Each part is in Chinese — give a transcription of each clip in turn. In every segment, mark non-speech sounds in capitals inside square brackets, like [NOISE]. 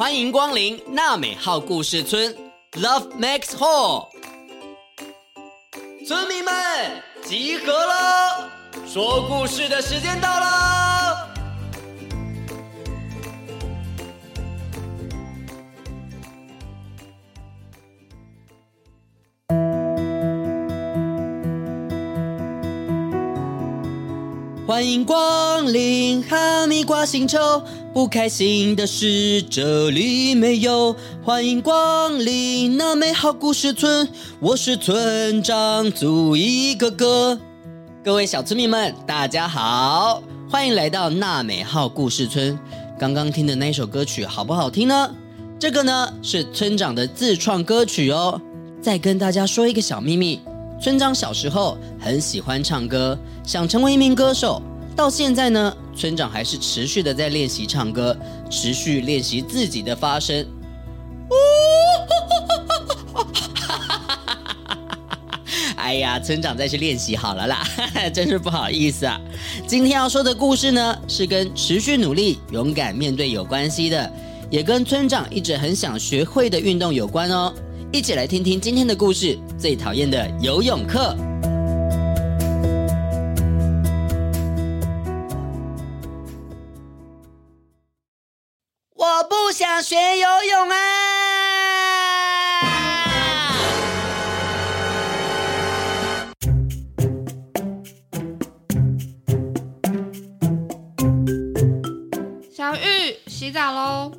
欢迎光临娜美号故事村，Love Max Hall。村民们集合了，说故事的时间到了。欢迎光临哈密瓜星球，不开心的事这里没有。欢迎光临纳美号故事村，我是村长祖一哥哥。各位小村民们，大家好，欢迎来到纳美号故事村。刚刚听的那首歌曲好不好听呢？这个呢是村长的自创歌曲哦。再跟大家说一个小秘密，村长小时候很喜欢唱歌，想成为一名歌手。到现在呢，村长还是持续的在练习唱歌，持续练习自己的发声。[LAUGHS] 哎呀，村长再去练习好了啦，[LAUGHS] 真是不好意思啊。今天要说的故事呢，是跟持续努力、勇敢面对有关系的，也跟村长一直很想学会的运动有关哦。一起来听听今天的故事：最讨厌的游泳课。想学游泳啊！小玉，洗澡喽！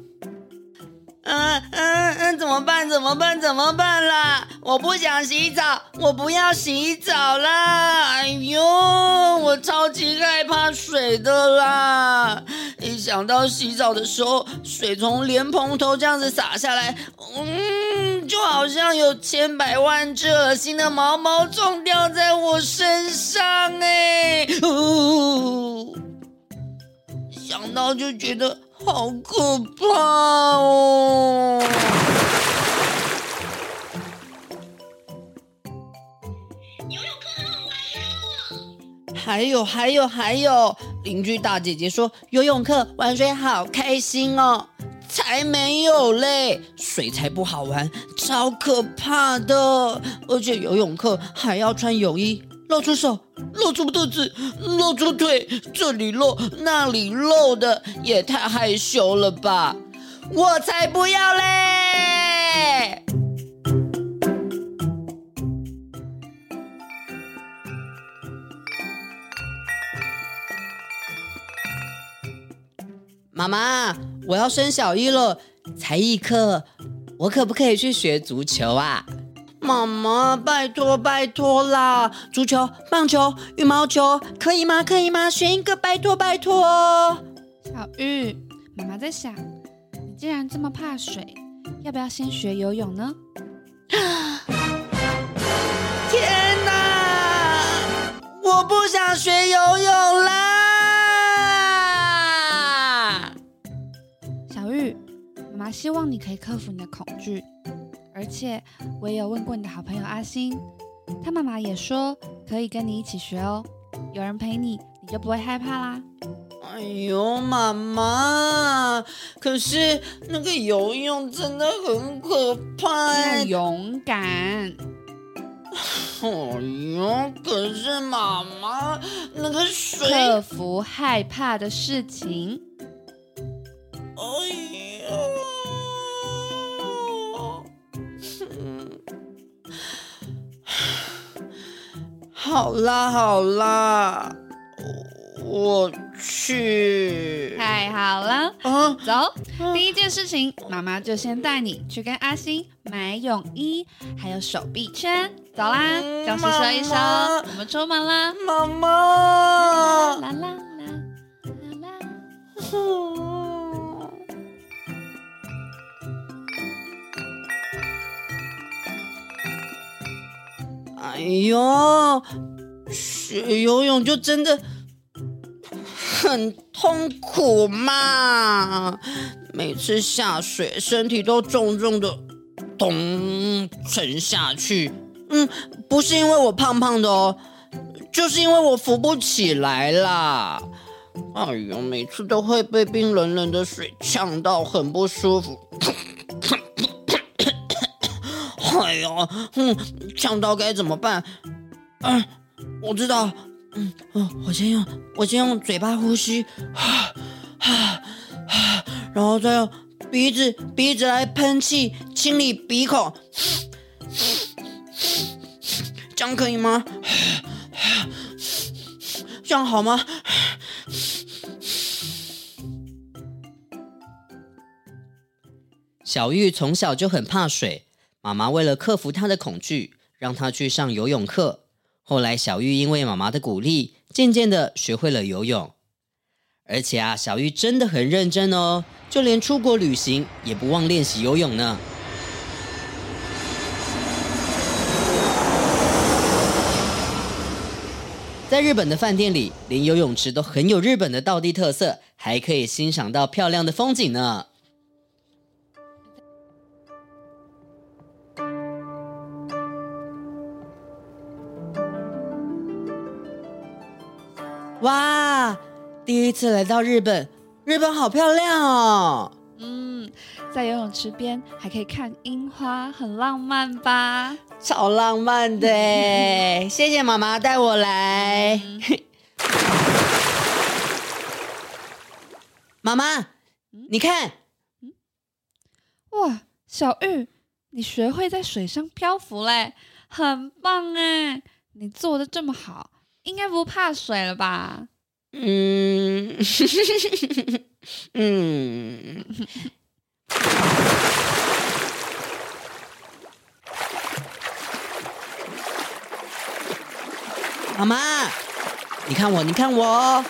嗯嗯嗯，怎么办？怎么办？怎么办啦？我不想洗澡，我不要洗澡啦！哎呦，我超级害怕水的啦！一想到洗澡的时候，水从莲蓬头这样子洒下来，嗯，就好像有千百万只恶心的毛毛虫掉在我身上哎，呜，想到就觉得。好可怕哦！游泳课很好玩哟。还有还有还有，邻居大姐姐说游泳课玩水好开心哦，才没有嘞，水才不好玩，超可怕的，而且游泳课还要穿泳衣。露出手，露出肚子，露出腿，这里露，那里露的，也太害羞了吧！我才不要嘞！妈妈，我要升小一了，才艺课，我可不可以去学足球啊？妈妈，拜托拜托啦！足球、棒球、羽毛球，可以吗？可以吗？选一个，拜托拜托。小玉，妈妈在想，你既然这么怕水，要不要先学游泳呢？天哪！我不想学游泳啦！希望你可以克服你的恐惧。而且我也有问过你的好朋友阿星，他妈妈也说可以跟你一起学哦，有人陪你，你就不会害怕啦。哎呦，妈妈，可是那个游泳真的很可怕。要勇敢。哎呦，可是妈妈，那个水。克服害怕的事情。哎好啦好啦，我去。太好了，啊、走、啊。第一件事情，妈妈就先带你去跟阿星买泳衣，还有手臂圈。走啦，教室收一收，我们出门啦。妈妈，啦啦啦啦啦 [LAUGHS] 哎呦，学游泳就真的很痛苦嘛！每次下水，身体都重重的咚沉下去。嗯，不是因为我胖胖的哦，就是因为我浮不起来啦。哎呦，每次都会被冰冷冷的水呛到，很不舒服。哎呦，嗯，呛到该怎么办？嗯，我知道，嗯，哦，我先用，我先用嘴巴呼吸，哈，哈，哈，然后再用鼻子，鼻子来喷气，清理鼻孔，[SNIFFS] 这样可以吗？[SNIFFS] 这样好吗？小玉从小就很怕水，妈妈为了克服她的恐惧，让她去上游泳课。后来，小玉因为妈妈的鼓励，渐渐的学会了游泳。而且啊，小玉真的很认真哦，就连出国旅行也不忘练习游泳呢。在日本的饭店里，连游泳池都很有日本的道地特色，还可以欣赏到漂亮的风景呢。哇，第一次来到日本，日本好漂亮哦！嗯，在游泳池边还可以看樱花，很浪漫吧？超浪漫的，[LAUGHS] 谢谢妈妈带我来。嗯、妈妈，你看，哇，小玉，你学会在水上漂浮嘞，很棒哎！你做的这么好。应该不怕水了吧？嗯，[LAUGHS] 嗯。妈妈，你看我，你看我，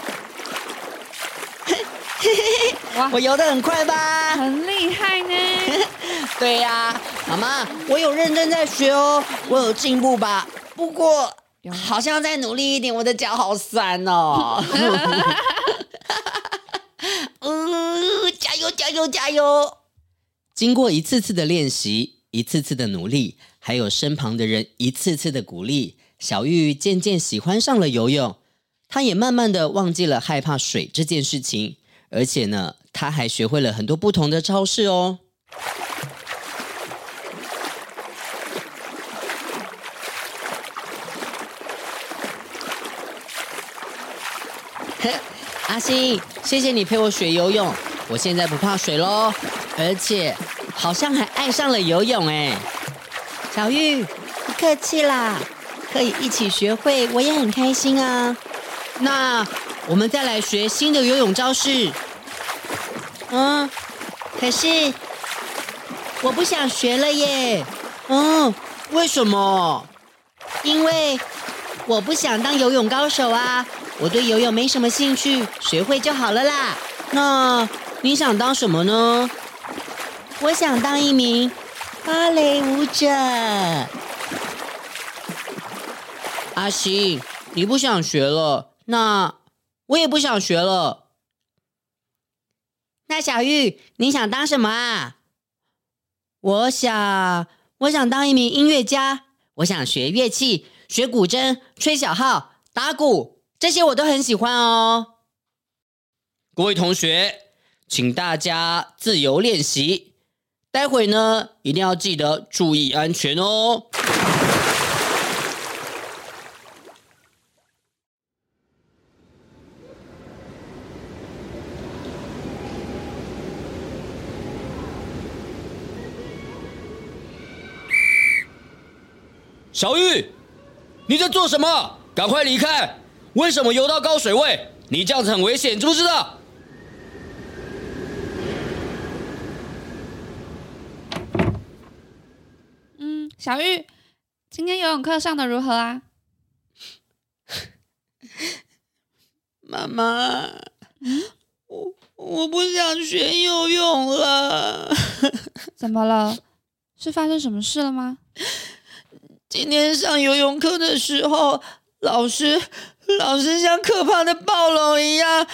哇，[LAUGHS] 我游得很快吧？很厉害呢。[LAUGHS] 对呀，妈妈，我有认真在学哦，我有进步吧？不过。好像再努力一点，我的脚好酸哦。[LAUGHS] 嗯，加油，加油，加油！经过一次次的练习，一次次的努力，还有身旁的人一次次的鼓励，小玉渐渐喜欢上了游泳。她也慢慢的忘记了害怕水这件事情，而且呢，她还学会了很多不同的招式哦。[LAUGHS] 阿星，谢谢你陪我学游泳，我现在不怕水喽，而且好像还爱上了游泳哎。小玉，不客气啦，可以一起学会，我也很开心啊。那我们再来学新的游泳招式。嗯，可是我不想学了耶。嗯，为什么？因为我不想当游泳高手啊。我对游泳没什么兴趣，学会就好了啦。那你想当什么呢？我想当一名芭蕾舞者。阿星，你不想学了，那我也不想学了。那小玉，你想当什么啊？我想，我想当一名音乐家。我想学乐器，学古筝，吹小号，打鼓。这些我都很喜欢哦。各位同学，请大家自由练习。待会呢，一定要记得注意安全哦。小玉，你在做什么？赶快离开！为什么游到高水位？你这样子很危险，知不知道？嗯，小玉，今天游泳课上的如何啊？[LAUGHS] 妈妈，我我不想学游泳了。[LAUGHS] 怎么了？是发生什么事了吗？今天上游泳课的时候，老师。老师像可怕的暴龙一样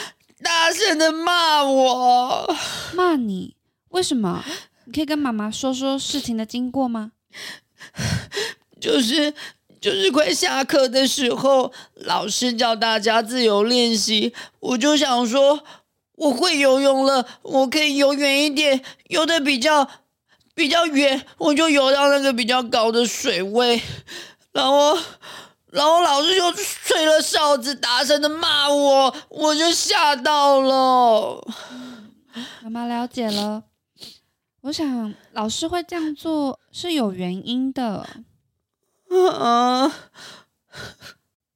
大声的骂我，骂你？为什么？你可以跟妈妈说说事情的经过吗？就是就是快下课的时候，老师叫大家自由练习，我就想说，我会游泳了，我可以游远一点，游的比较比较远，我就游到那个比较高的水位，然后，然后老师就吹了哨子，大声的骂我，我就吓到了。妈妈了解了，我想老师会这样做是有原因的。啊，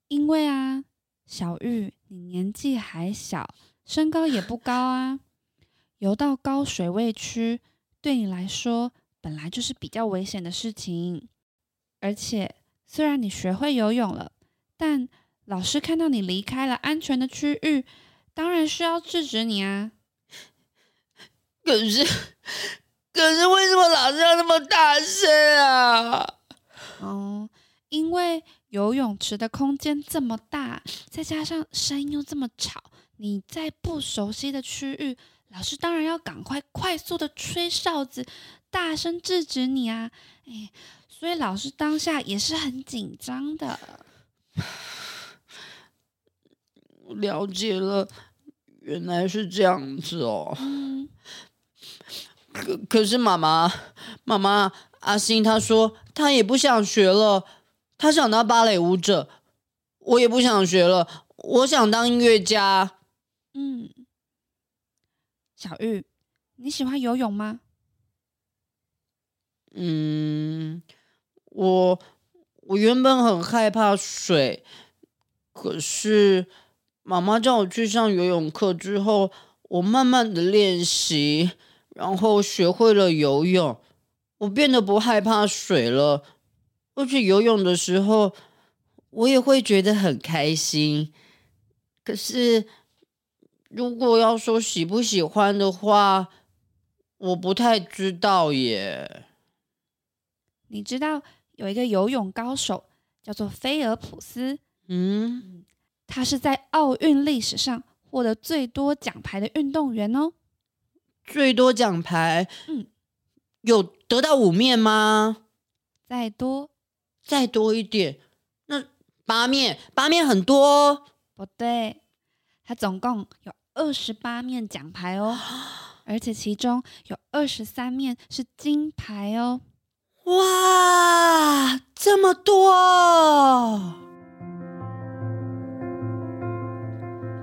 因为啊，小玉，你年纪还小，身高也不高啊，游到高水位区对你来说本来就是比较危险的事情。而且，虽然你学会游泳了，但老师看到你离开了安全的区域，当然需要制止你啊。可是，可是为什么老师要那么大声啊？哦，因为游泳池的空间这么大，再加上声音又这么吵，你在不熟悉的区域，老师当然要赶快快速的吹哨子，大声制止你啊！哎，所以老师当下也是很紧张的。了解了，原来是这样子哦。嗯，可可是妈妈，妈妈。阿星他说他也不想学了，他想当芭蕾舞者。我也不想学了，我想当音乐家。嗯，小玉，你喜欢游泳吗？嗯，我我原本很害怕水，可是妈妈叫我去上游泳课之后，我慢慢的练习，然后学会了游泳。我变得不害怕水了，而且游泳的时候，我也会觉得很开心。可是，如果要说喜不喜欢的话，我不太知道耶。你知道有一个游泳高手叫做菲尔普斯，嗯，他是在奥运历史上获得最多奖牌的运动员哦。最多奖牌，嗯。有得到五面吗？再多，再多一点，那八面，八面很多。不对，他总共有二十八面奖牌哦，[GASPS] 而且其中有二十三面是金牌哦。哇，这么多！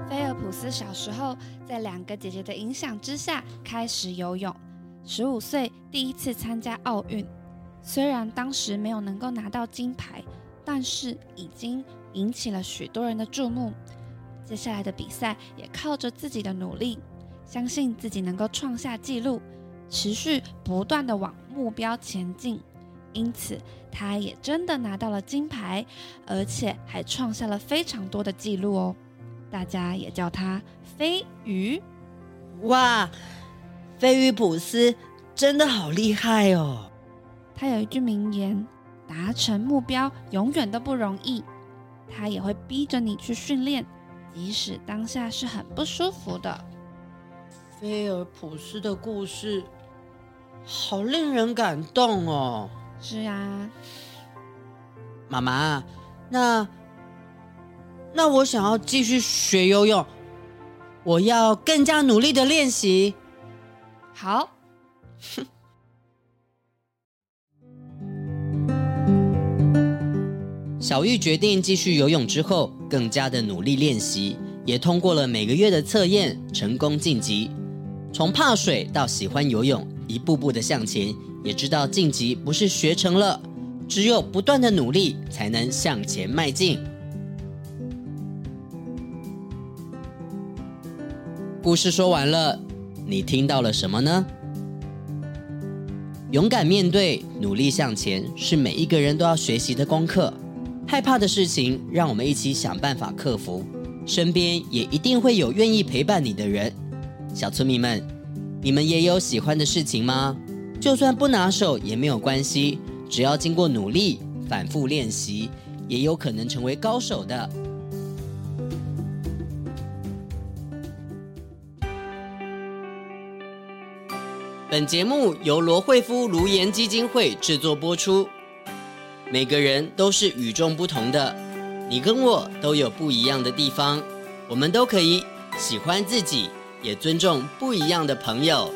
菲尔普斯小时候在两个姐姐的影响之下开始游泳。十五岁第一次参加奥运，虽然当时没有能够拿到金牌，但是已经引起了许多人的注目。接下来的比赛也靠着自己的努力，相信自己能够创下纪录，持续不断的往目标前进。因此，他也真的拿到了金牌，而且还创下了非常多的记录哦。大家也叫他飞鱼。哇！菲尔普斯真的好厉害哦！他有一句名言：“达成目标永远都不容易。”他也会逼着你去训练，即使当下是很不舒服的。菲尔普斯的故事好令人感动哦！是啊，妈妈，那那我想要继续学游泳，我要更加努力的练习。好，[LAUGHS] 小玉决定继续游泳之后，更加的努力练习，也通过了每个月的测验，成功晋级。从怕水到喜欢游泳，一步步的向前，也知道晋级不是学成了，只有不断的努力才能向前迈进。故事说完了。你听到了什么呢？勇敢面对，努力向前，是每一个人都要学习的功课。害怕的事情，让我们一起想办法克服。身边也一定会有愿意陪伴你的人。小村民们，你们也有喜欢的事情吗？就算不拿手也没有关系，只要经过努力，反复练习，也有可能成为高手的。本节目由罗慧夫卢颜基金会制作播出。每个人都是与众不同的，你跟我都有不一样的地方，我们都可以喜欢自己，也尊重不一样的朋友。